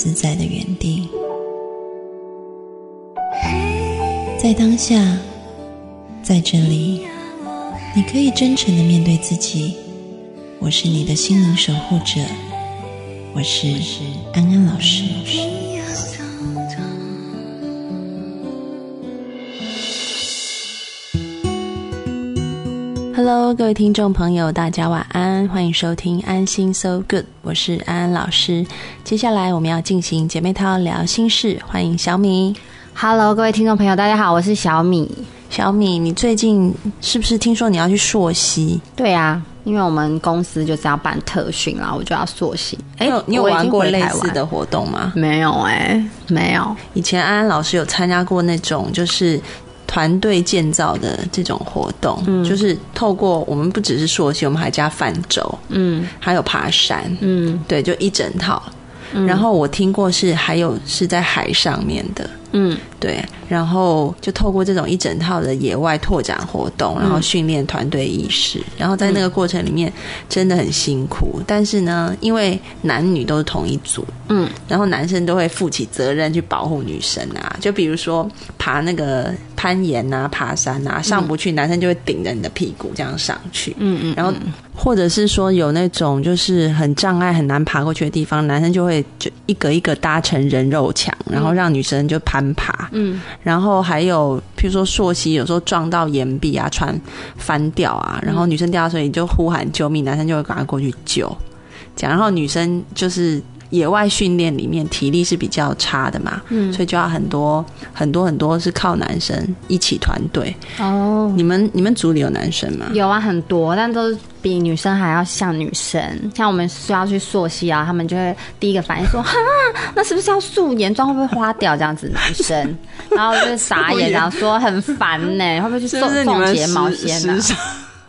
自在的原地。在当下，在这里，你可以真诚的面对自己。我是你的心灵守护者，我是安安老师。Hello，各位听众朋友，大家晚安，欢迎收听安心 So Good，我是安安老师。接下来我们要进行姐妹淘聊心事，欢迎小米。Hello，各位听众朋友，大家好，我是小米。小米，你最近是不是听说你要去溯溪？对啊，因为我们公司就是要办特训啦，我就要溯溪。哎、你有玩过类似的活动吗？没有哎、没有。以前安安老师有参加过那种就是团队建造的这种活动，就是透过我们不只是溯溪，我们还加泛舟，嗯。还有爬山，嗯。对，就一整套。然后我听过是还有是在海上面的，嗯。对，然后就透过这种一整套的野外拓展活动，然后训练团队意识，然后在那个过程里面真的很辛苦，但是呢，因为男女都是同一组，嗯。然后男生都会负起责任去保护女生啊，就比如说爬那个攀岩啊、爬山啊，上不去，男生就会顶着你的屁股这样上去，嗯嗯，然后或者是说有那种就是很障碍很难爬过去的地方，男生就会就一个一个搭成人肉墙，然后让女生就攀爬。嗯。然后还有譬如说溯溪，有时候撞到岩壁啊，船翻掉啊，然后女生掉到水里就呼喊救命，男生就会赶快过去救。这样，然后女生就是野外训练里面体力是比较差的嘛，嗯所以就要很多很多很多是靠男生一起团队。哦，你们你们组里有男生吗？有啊，很多，但都是比女生还要像女生。像我们需要去溯溪啊，他们就会第一个反应说：“ 哈，那是不是要素颜妆会不会花掉？”这样子男生，然后就是傻眼，然后说很烦呢、会不会去是送送睫毛时先啊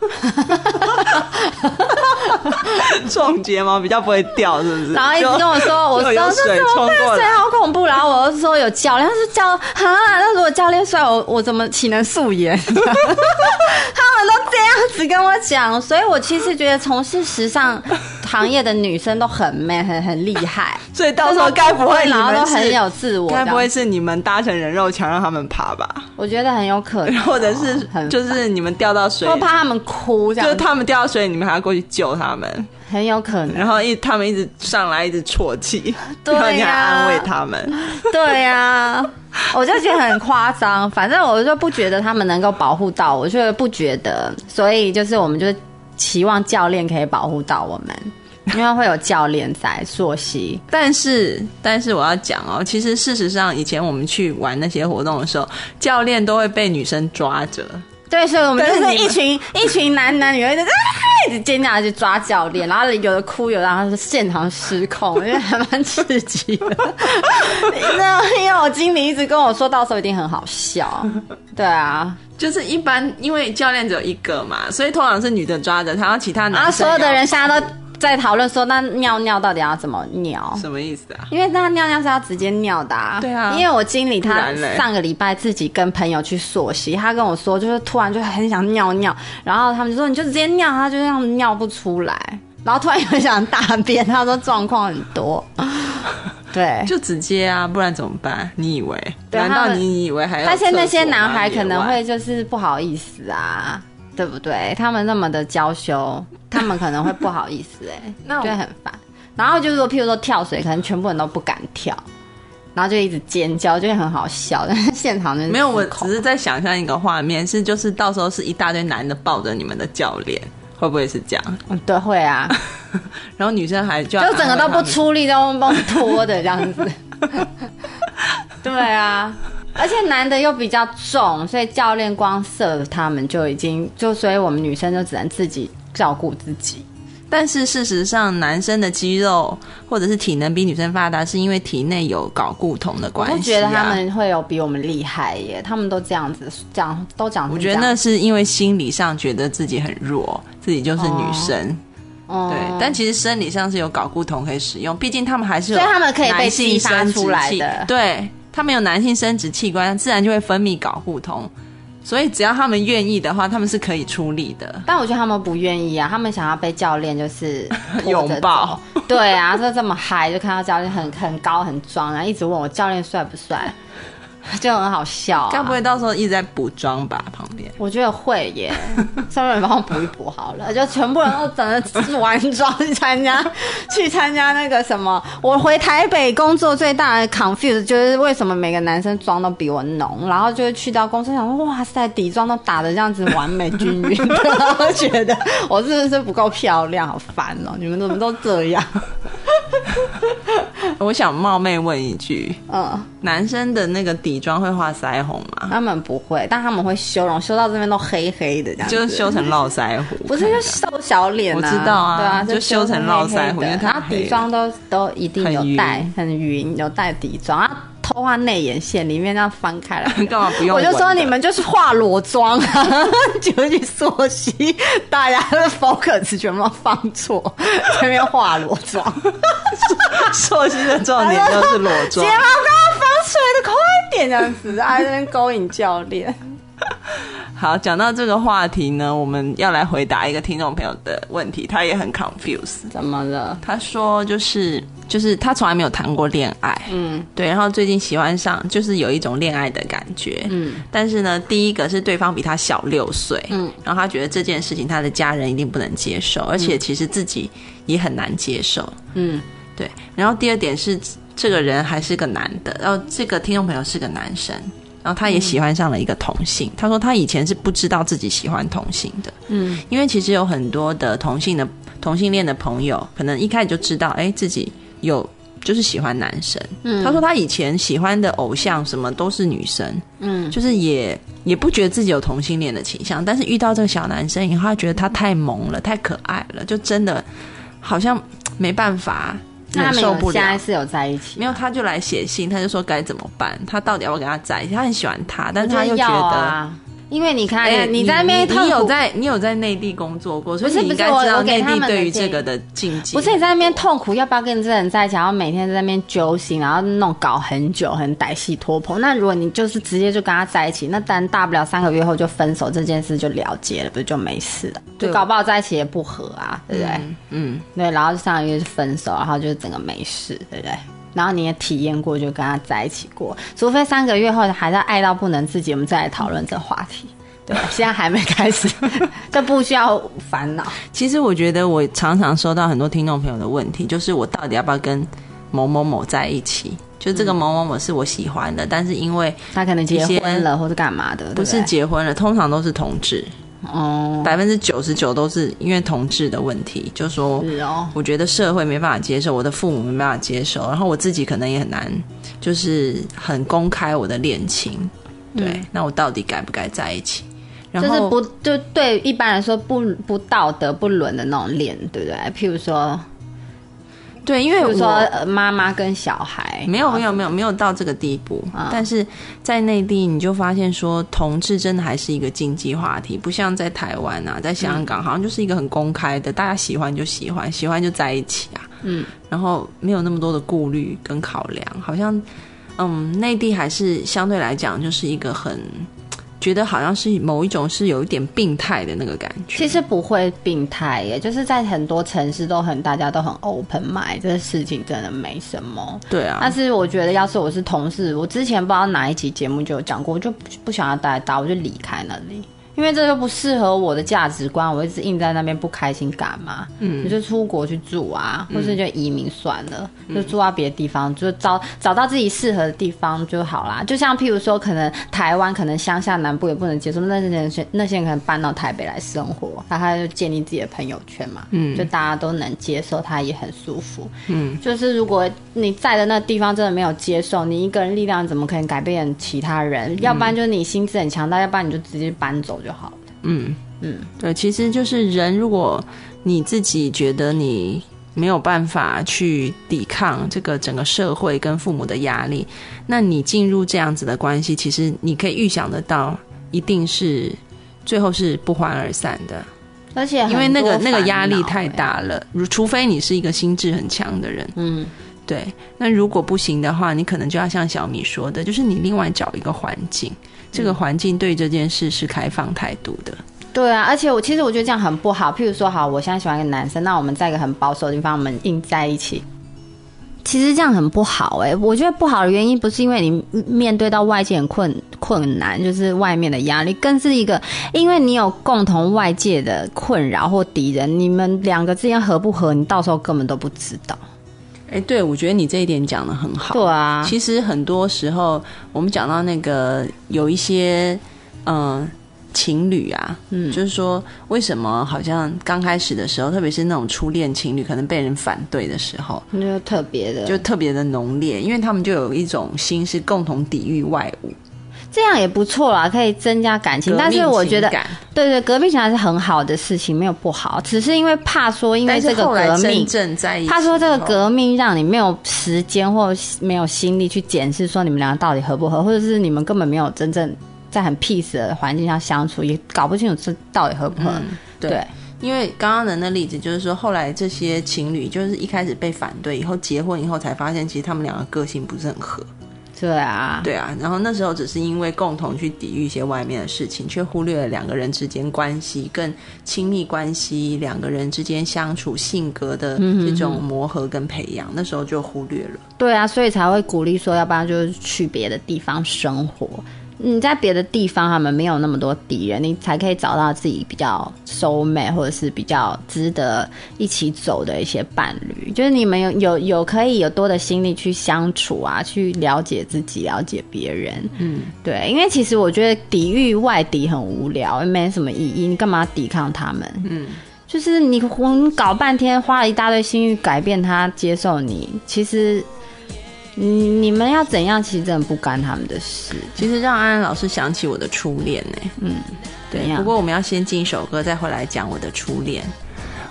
时？尚种睫毛比较不会掉，是不是？然后一直跟我说，我说这水怎么办？冲过水好恐怖。然后我又说有教练，他是教哈，那如果教练帅，我我怎么岂能素颜？他们都这样子跟我讲，所以我其实觉得从事时尚行业的女生都很 man，很很厉害。所以到时候该不会你然后们都很有自我，该不会是你们搭成人肉墙让他们爬吧？我觉得很有可能，或者是很就是你们掉到水我，怕他们哭，这样就是他们掉到水里，你们还要过去救他们，很有可能。然后一他们一直上来一直啜泣，对呀然后你还安慰他们。对呀、我就觉得很夸张。反正我就不觉得他们能够保护到我，就不觉得。所以就是我们就是期望教练可以保护到我们，因为会有教练在作息。但是，但是我要讲哦，其实事实上，以前我们去玩那些活动的时候，教练都会被女生抓着。对，所以我们就是一群一群男男女女在啊一直尖叫去抓教练，然后有的哭，有的然后是现场失控，我觉得还蛮刺激的。那因为我经理一直跟我说，到时候一定很好笑。对啊，就是一般，因为教练只有一个嘛，所以通常是女的抓着，然后其他男生然后啊所有的人现在都在讨论说，那尿尿到底要怎么尿？什么意思啊？因为那尿尿是要直接尿的、啊，对啊因为我经理他上个礼拜自己跟朋友去溯溪，他跟我说，就是突然就很想尿尿，然后他们就说你就直接尿，他就这样尿不出来，然后突然又想大便，他说状况很多，对。就直接啊，不然怎么办？你以为？难道你以为还要？但是那些男孩可能会就是不好意思啊，对不对？他们那么的娇羞，他们可能会不好意思、哎，那我就会很烦。然后就是说，譬如说跳水，可能全部人都不敢跳，然后就一直尖叫，就会很好笑。但是现场就是没有，我只是在想象一个画面，是就是到时候是一大堆男的抱着你们的教练，会不会是这样？嗯对会啊，然后女生还就要就整个都不出力，都帮拖的这样子。对啊，而且男的又比较重，所以教练光射他们就已经就，所以我们女生就只能自己照顾自己。但是事实上，男生的肌肉或者是体能比女生发达，是因为体内有睾固酮的关系、啊。不觉得他们会有比我们厉害耶，他们都这样子讲，都讲。我觉得那是因为心理上觉得自己很弱，自己就是女生，哦对，但其实生理上是有睾固酮可以使用，毕竟他们还是有所以他们可以被男性激发出来器的对他们有男性生殖器官，自然就会分泌睾互酮，所以只要他们愿意的话，他们是可以出力的。但我觉得他们不愿意啊，他们想要被教练就是 拥抱走。对啊，就这么嗨，就看到教练很很高很壮，然后一直问我教练帅不帅，就很好笑、啊。该不会到时候一直在补妆吧？旁边我觉得会耶，上面人帮我补一补好了，就全部人都整的完妆去参加，去参加那个什么。我回台北工作最大的 confuse 就是为什么每个男生妆都比我浓，然后就会去到公司想说，哇塞，底妆都打的这样子完美均匀，然后觉得我是不是不够漂亮，好烦哦、你们怎么都这样？我想冒昧问一句：嗯，男生的那个底妆会画腮红吗？他们不会，但他们会修容，修到这边都黑黑的这样，就是修成络腮胡？不是就瘦小脸、啊，我知道啊对啊，就修成络腮胡然后底妆都都一定有带很，很匀，有带底妆，啊，偷画内眼线，里面这样翻开来。干嘛不用我？就说你们就是化裸妆啊，就去溯溪，大家的 focus 全部放错，前面化裸妆，朔溪的重点就是裸妆睫毛。膏防水的快点，这样子，还在那边勾引教练。好，讲到这个话题呢，我们要来回答一个听众朋友的问题，他也很 confused。怎么了？他说，就是就是他从来没有谈过恋爱，嗯。对，然后最近喜欢上，就是有一种恋爱的感觉，嗯。但是呢，第一个是对方比他小六岁，嗯，然后他觉得这件事情他的家人一定不能接受，而且其实自己也很难接受，嗯。对。然后第二点是这个人还是个男的，然后这个听众朋友是个男生，然后他也喜欢上了一个同性。他说他以前是不知道自己喜欢同性的，嗯。因为其实有很多的同性的同性恋的朋友，可能一开始就知道，哎，自己有就是喜欢男生。嗯他说他以前喜欢的偶像什么都是女生，嗯就是也也不觉得自己有同性恋的倾向，但是遇到这个小男生以后，他觉得他太萌了，太可爱了，就真的好像没办法那他受不了。有现在是有在一起？没有，他就来写信，他就说该怎么办，他到底要不要跟他在一起？他很喜欢他，但是他又觉要得。啊，因为你看，哎，你在那边你你有在你有在内地工作过，所以你应该知道内地对于这个的禁忌。不是你在那边痛苦，要不要跟这个人在一起？然后每天在那边揪心，然后弄搞很久，很歹戏拖棚。那如果你就是直接就跟他在一起，那当然大不了三个月后就分手，这件事就了结了，不是就没事了？对就搞不好在一起也不合啊，对不对？嗯嗯，对，然后上个月就分手，然后就整个没事，对不对？然后你也体验过，就跟他在一起过，除非三个月后还在爱到不能自己，我们再来讨论这话题。对，现在还没开始，这不需要烦恼。其实我觉得我常常收到很多听众朋友的问题，就是我到底要不要跟某某某在一起？就这个某某某是我喜欢的，但是因为他可能结婚了，或者干嘛的，不是结婚了，通常都是同志，哦，百分之九十九都是因为同志的问题，就说是哦，我觉得社会没办法接受，我的父母没办法接受，然后我自己可能也很难，就是很公开我的恋情。对，嗯那我到底该不该在一起？然后就是不就对一般来说不不道德不伦的那种恋，对不对？譬如说，对，因为我呃妈妈跟小孩，没有没有没有没有到这个地步，啊。但是在内地你就发现说同志真的还是一个禁忌话题，不像在台湾啊，在香港、好像就是一个很公开的，大家喜欢就喜欢，喜欢就在一起啊，嗯，然后没有那么多的顾虑跟考量，好像嗯内地还是相对来讲就是一个很觉得好像是某一种是有一点病态的那个感觉，其实不会病态耶，就是在很多城市都很大家都很 open mind，这个事情真的没什么。对啊，但是我觉得，要是我是同事，我之前不知道哪一期节目就有讲过，我就不不想要待大，我就离开那里，因为这就不适合我的价值观，我一直硬在那边不开心干嘛？嗯你就出国去住啊，或是就移民算了，就住到别的地方，就找找到自己适合的地方就好啦。就像譬如说，可能台湾可能乡下南部也不能接受，那些人那些人可能搬到台北来生活，那他就建立自己的朋友圈嘛，嗯就大家都能接受，他也很舒服。嗯就是如果你在的那地方真的没有接受，你一个人力量怎么可能改变其他人？要不然就是你心智很强大，要不然你就直接搬走就好了。嗯嗯，对，其实就是人，如果你自己觉得你没有办法去抵抗这个整个社会跟父母的压力，那你进入这样子的关系，其实你可以预想得到，一定是最后是不欢而散的。而且因为那个那个压力太欸。大了。如除非你是一个心智很强的人，嗯，对。那如果不行的话，你可能就要像小米说的，就是你另外找一个环境，这嗯个环境对这件事是开放态度的。对啊，而且我其实我觉得这样很不好。譬如说，好，我现在喜欢一个男生，那我们在一个很保守的地方，我们硬在一起。其实这样很不好哎、我觉得不好的原因不是因为你面对到外界很困困难，就是外面的压力，更是一个因为你有共同外界的困扰或敌人，你们两个之间合不合，你到时候根本都不知道。哎，对，我觉得你这一点讲的很好。对啊，其实很多时候，我们讲到那个有一些嗯、情侣啊，嗯。就是说为什么好像刚开始的时候，特别是那种初恋情侣，可能被人反对的时候，那就特别的，就特别的浓烈，因为他们就有一种心是共同抵御外物，这样也不错啦，可以增加感情。但是我觉得对对，革命情感是很好的事情，没有不好，只是因为怕说，因为这个革命，他说这个，革命让你没有时间或没有心力去检视说你们两个到底合不合，或者是你们根本没有真正在很 peace 的环境下相处，也搞不清楚这到底合不合。嗯，对。对因为刚刚的那例子就是说，后来这些情侣就是一开始被反对，以后结婚以后才发现，其实他们两个个性不是很合。对啊，对啊，然后那时候只是因为共同去抵御一些外面的事情，却忽略了两个人之间关系更亲密关系，两个人之间相处性格的这种磨合跟培养，那时候就忽略了。对啊，所以才会鼓励说，要不然就是去别的地方生活。你在别的地方，他们没有那么多敌人，你才可以找到自己比较 soul mate 或者是比较值得一起走的一些伴侣。就是你们有有有可以有多的心力去相处啊，去了解自己，了解别人。嗯，对，因为其实我觉得抵御外敌很无聊，没什么意义。你干嘛抵抗他们？嗯，就是你你搞半天，花了一大堆心力改变他，接受你，其实。你你们要怎样，其实真的不干他们的事。其实让安安老师想起我的初恋呢、嗯，对呀？不过我们要先进一首歌，再回来讲我的初恋。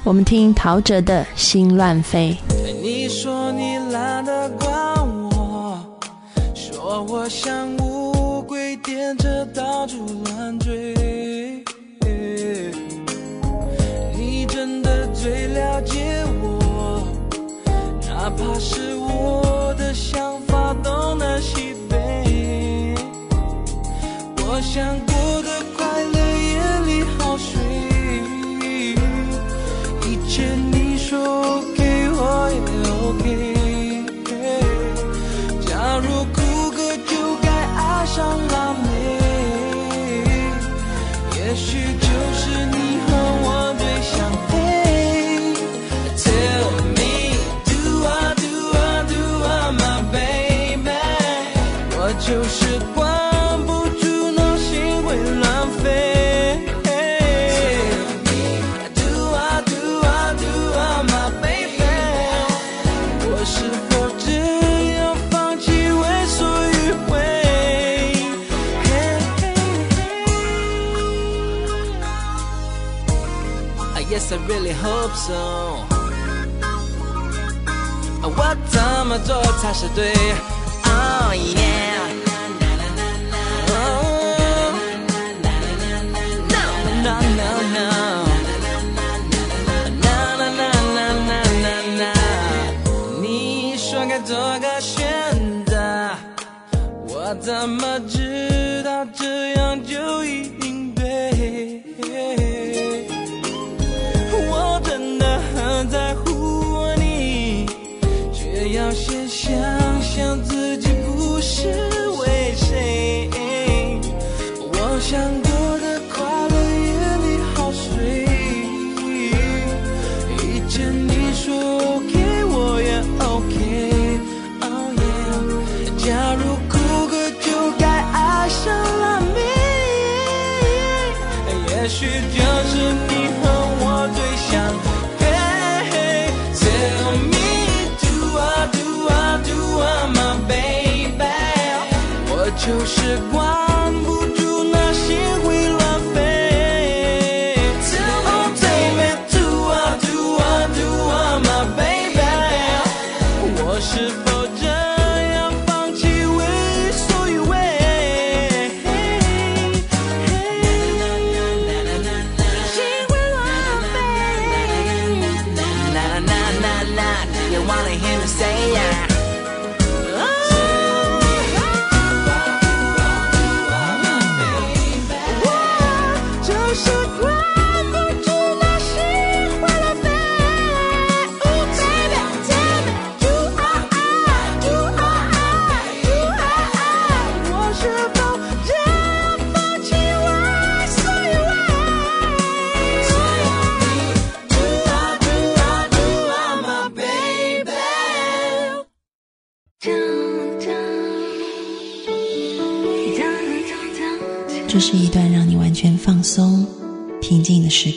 我们听陶喆的《心乱飞》。你说你懒得管我，说我像乌龟颠着到处乱追。想 so 我怎么做才是对？也要谢谢。就是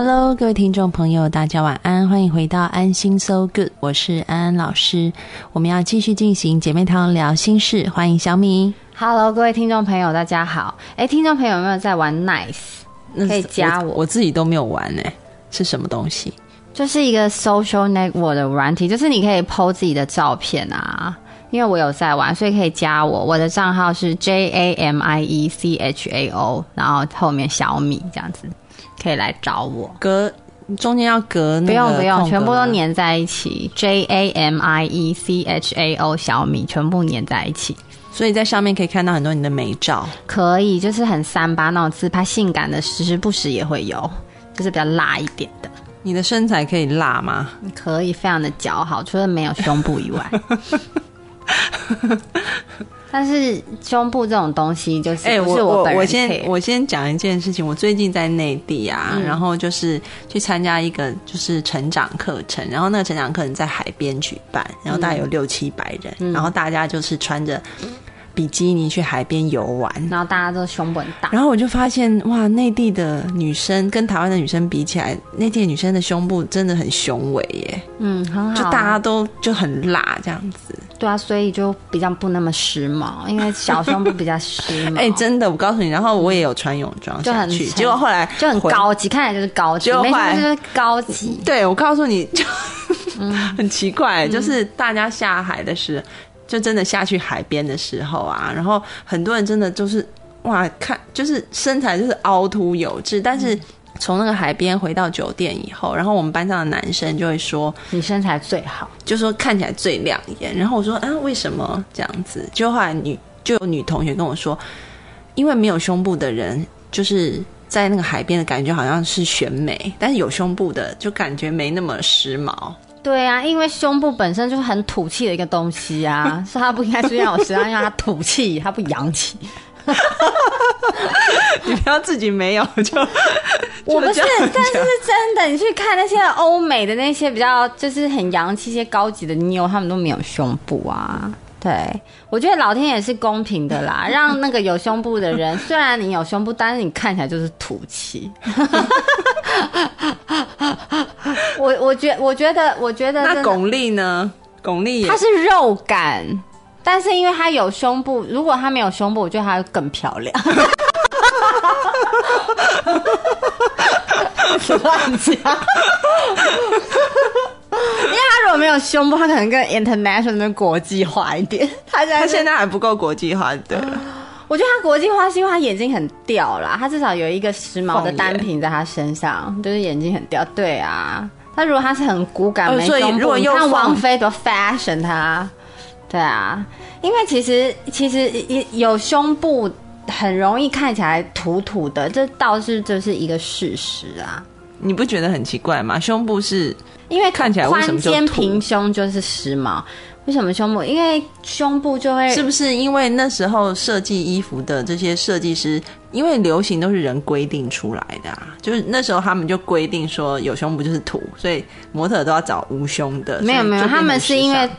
Hello，各位听众朋友，大家晚安，欢迎回到安心 So Good，我是安安老师。我们要继续进行姐妹堂聊心事，欢迎小米。Hello，各位听众朋友，大家好。哎，听众朋友有没有在玩 Nice？那可以加我，我我自己都没有玩呢、是什么东西？就是一个 social network 的软体，就是你可以 PO 自己的照片啊。因为我有在玩，所以可以加我。我的账号是 J A M I E C H A O，然后后面小米这样子，可以来找我。隔中间要隔那不用不用，全部都粘在一起。J A M I E C H A O 小米全部粘在一起，所以在上面可以看到很多你的美照。可以就是很三八那种自拍，性感的时时不时也会有，就是比较辣一点的。你的身材可以辣吗？可以非常的姣好，除了没有胸部以外。但是胸部这种东西，就是哎、不是我我先我先讲一件事情，我最近在内地啊，嗯然后就是去参加一个就是成长课程，然后那个成长课程在海边举办，然后大概有六七百人，嗯然后大家就是穿着比基尼去海边游玩。然后大家都胸部很大，然后我就发现，哇，内地的女生跟台湾的女生比起来，内地的女生的胸部真的很雄伟耶，嗯，很好。就大家都就很辣这样子。对啊，所以就比较不那么时髦，因为小胸部比较时髦。哎、真的，我告诉你，然后我也有穿泳装就很下去，沉结果后来就很高级，看起来就是高级，没错，就是高级。对，我告诉你，就、嗯 很奇怪，就是大家下海的时候，就真的下去海边的时候啊，然后很多人真的就是哇，看就是身材就是凹凸有致，但嗯是从那个海边回到酒店以后，然后我们班上的男生就会说，你身材最好，就说看起来最亮眼，然后我说啊，为什么这样子？就后来女就有女同学跟我说，因为没有胸部的人就是。在那个海边的感觉好像是选美，但是有胸部的就感觉没那么时髦。对啊，因为胸部本身就是很土气的一个东西啊，所以它不应该出现在我身上，因为它土气，它不洋气。你不要自己没有 就，我不是，但是是真的。你去看那些欧美的那些比较就是很洋气、一些高级的妞，他们都没有胸部啊。对，我觉得老天也是公平的啦，让那个有胸部的人，虽然你有胸部，但是你看起来就是土气。我我觉我觉得我觉得那巩俐呢？巩俐她是肉感，但是因为她有胸部，如果她没有胸部，我觉得她更漂亮。乱讲，因为她如果没有胸部，她可能更 international 更国际化一点。她现在是她现在还不够国际化，对，我觉得她国际化是因为她眼睛很吊啦，她至少有一个时髦的单品在她身上，就是眼睛很吊。对啊，她如果她是很骨感没胸部，如果又你看王凤菲多 fashion 她，对啊，因为其实其实有胸部很容易看起来土土的，这倒是就是一个事实啊。你不觉得很奇怪吗？胸部是因为看起来为什么就平胸就是时髦，为什么胸部？因为胸部就会是不是因为那时候设计衣服的这些设计师，因为流行都是人规定出来的啊，就是那时候他们就规定说有胸部就是土，所以模特都要找无胸的。没有没有，他们是因为尚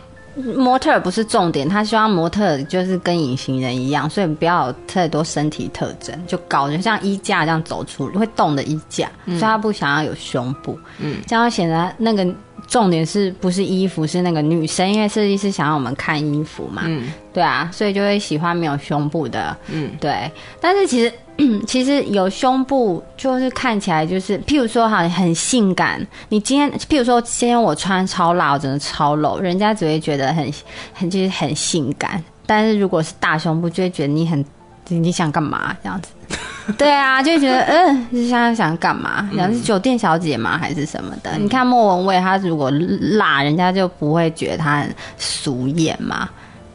模特不是重点，他希望模特就是跟隐形人一样，所以不要有太多身体特征，就搞，就像衣架这样走出会动的衣架，所以他不想要有胸部，嗯，这样显得那个重点是不是衣服是那个女生，因为设计师想要我们看衣服嘛，嗯对啊，所以就会喜欢没有胸部的，嗯，对。但是其实 其实有胸部就是看起来就是，譬如说哈很性感。你今天譬如说今天我穿超辣，我真的超露，人家只会觉得很很就是很性感。但是如果是大胸部，就会觉得你很你你想干嘛这样子。对啊，就会觉得嗯，你现在想干嘛？想是酒店小姐吗？还是什么的？你看莫文蔚，她如果辣，人家就不会觉得她很俗艳嘛。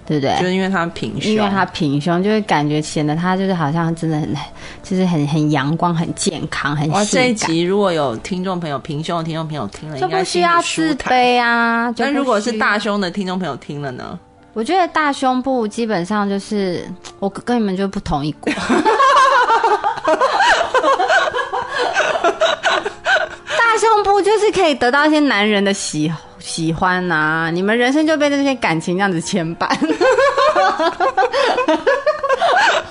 对不对？就是因为她平胸，因为她平胸，就会感觉显得她就是好像真的很，就是很很阳光、很健康、很哇，性这一，集如果有听众朋友平胸的听众朋友听了，就不需要自。卑啊。但如果是大胸的听众朋友听了呢？我觉得大胸部基本上就是我跟你们就不同一国。大胸部就是可以得到一些男人的喜喜欢呐、你们人生就被这些感情这样子牵绊，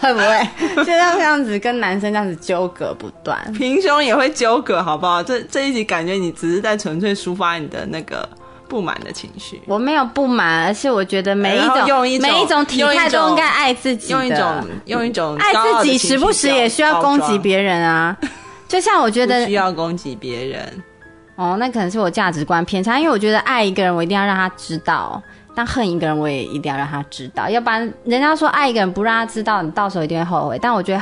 会不会就像这样子跟男生这样子纠葛不断？平胸也会纠葛，好不好？这这一集感觉你只是在纯粹抒发你的那个不满的情绪，我没有不满，而是我觉得每一种用一种每一种体态都应该爱自己的，用一种用一种爱自己，时不时也需要攻击别人啊。就像我觉得需要攻击别人。哦，那可能是我价值观偏差，因为我觉得爱一个人，我一定要让他知道；但恨一个人，我也一定要让他知道，要不然人家说爱一个人不让他知道，你到时候一定会后悔。但我觉得，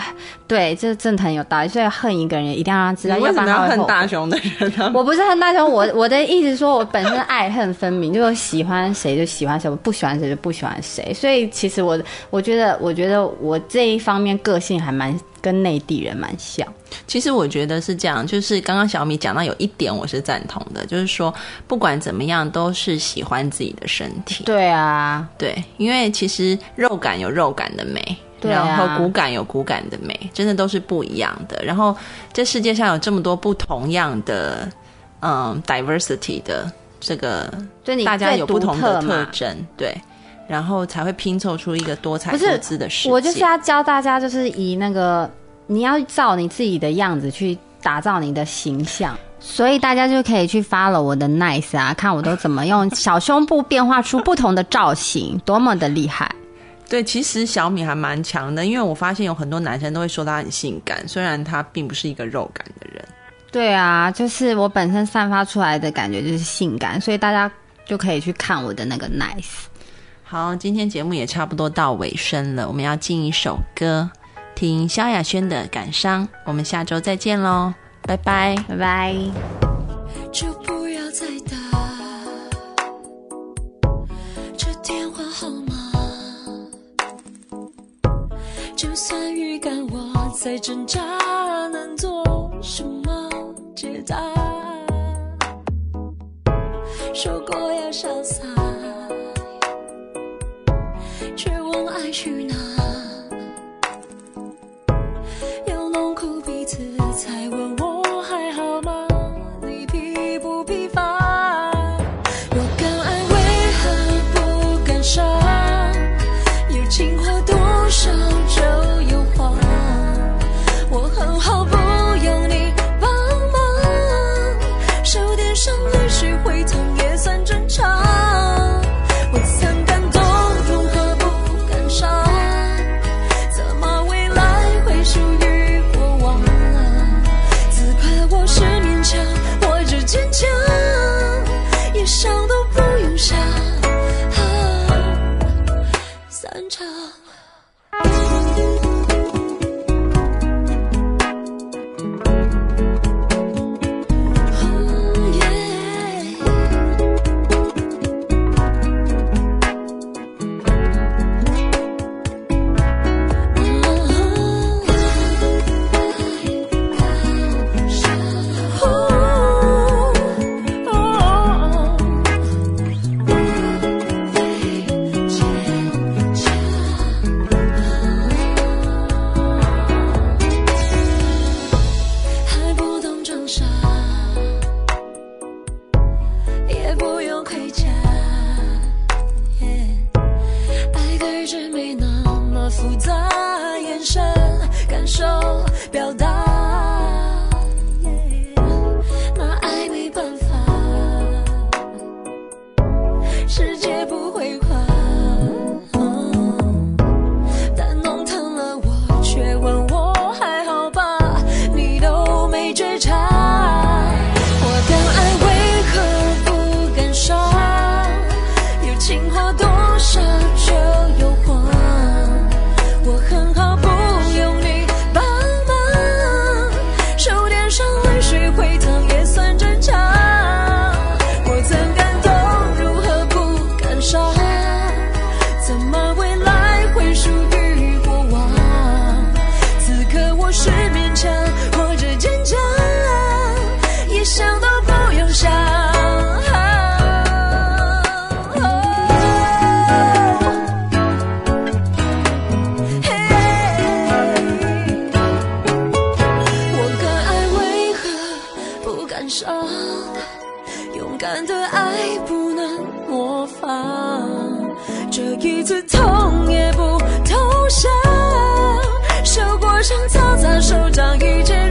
对，这真的很有道理。所以恨一个人，一定要让他知道，你为要不什么要恨然他会后悔大胸的人呢？我不是恨大雄，我我的意思是说，我本身爱恨分明，就是喜欢谁就喜欢谁，我不喜欢谁就不喜欢谁。所以其实我我觉得，我觉得我这一方面个性还蛮跟内地人蛮像。其实我觉得是这样，就是刚刚小米讲到有一点我是赞同的，就是说不管怎么样都是喜欢自己的身体。对啊，对，因为其实肉感有肉感的美，对啊然后骨感有骨感的美，真的都是不一样的。然后这世界上有这么多不同样的嗯 diversity 的这个，就你大家有不同的特征，对，然后才会拼凑出一个多彩多姿的世界。我就是要教大家，就是以那个你要照你自己的样子去打造你的形象。所以大家就可以去 follow 我的 nice 啊，看我都怎么用小胸部变化出不同的造型，多么的厉害！对，其实小米还蛮强的，因为我发现有很多男生都会说他很性感，虽然他并不是一个肉感的人。对啊，就是我本身散发出来的感觉就是性感，所以大家就可以去看我的那个 nice。好，今天节目也差不多到尾声了，我们要进一首歌，听萧亚轩的《感伤》，我们下周再见喽，拜拜。拜拜。就不要再打就算预感我在挣扎，能做什么解答？说过要潇洒，却问爱去哪？感伤，勇敢的爱不能模仿，这一次痛也不投降，受过伤，擦擦手掌，一切。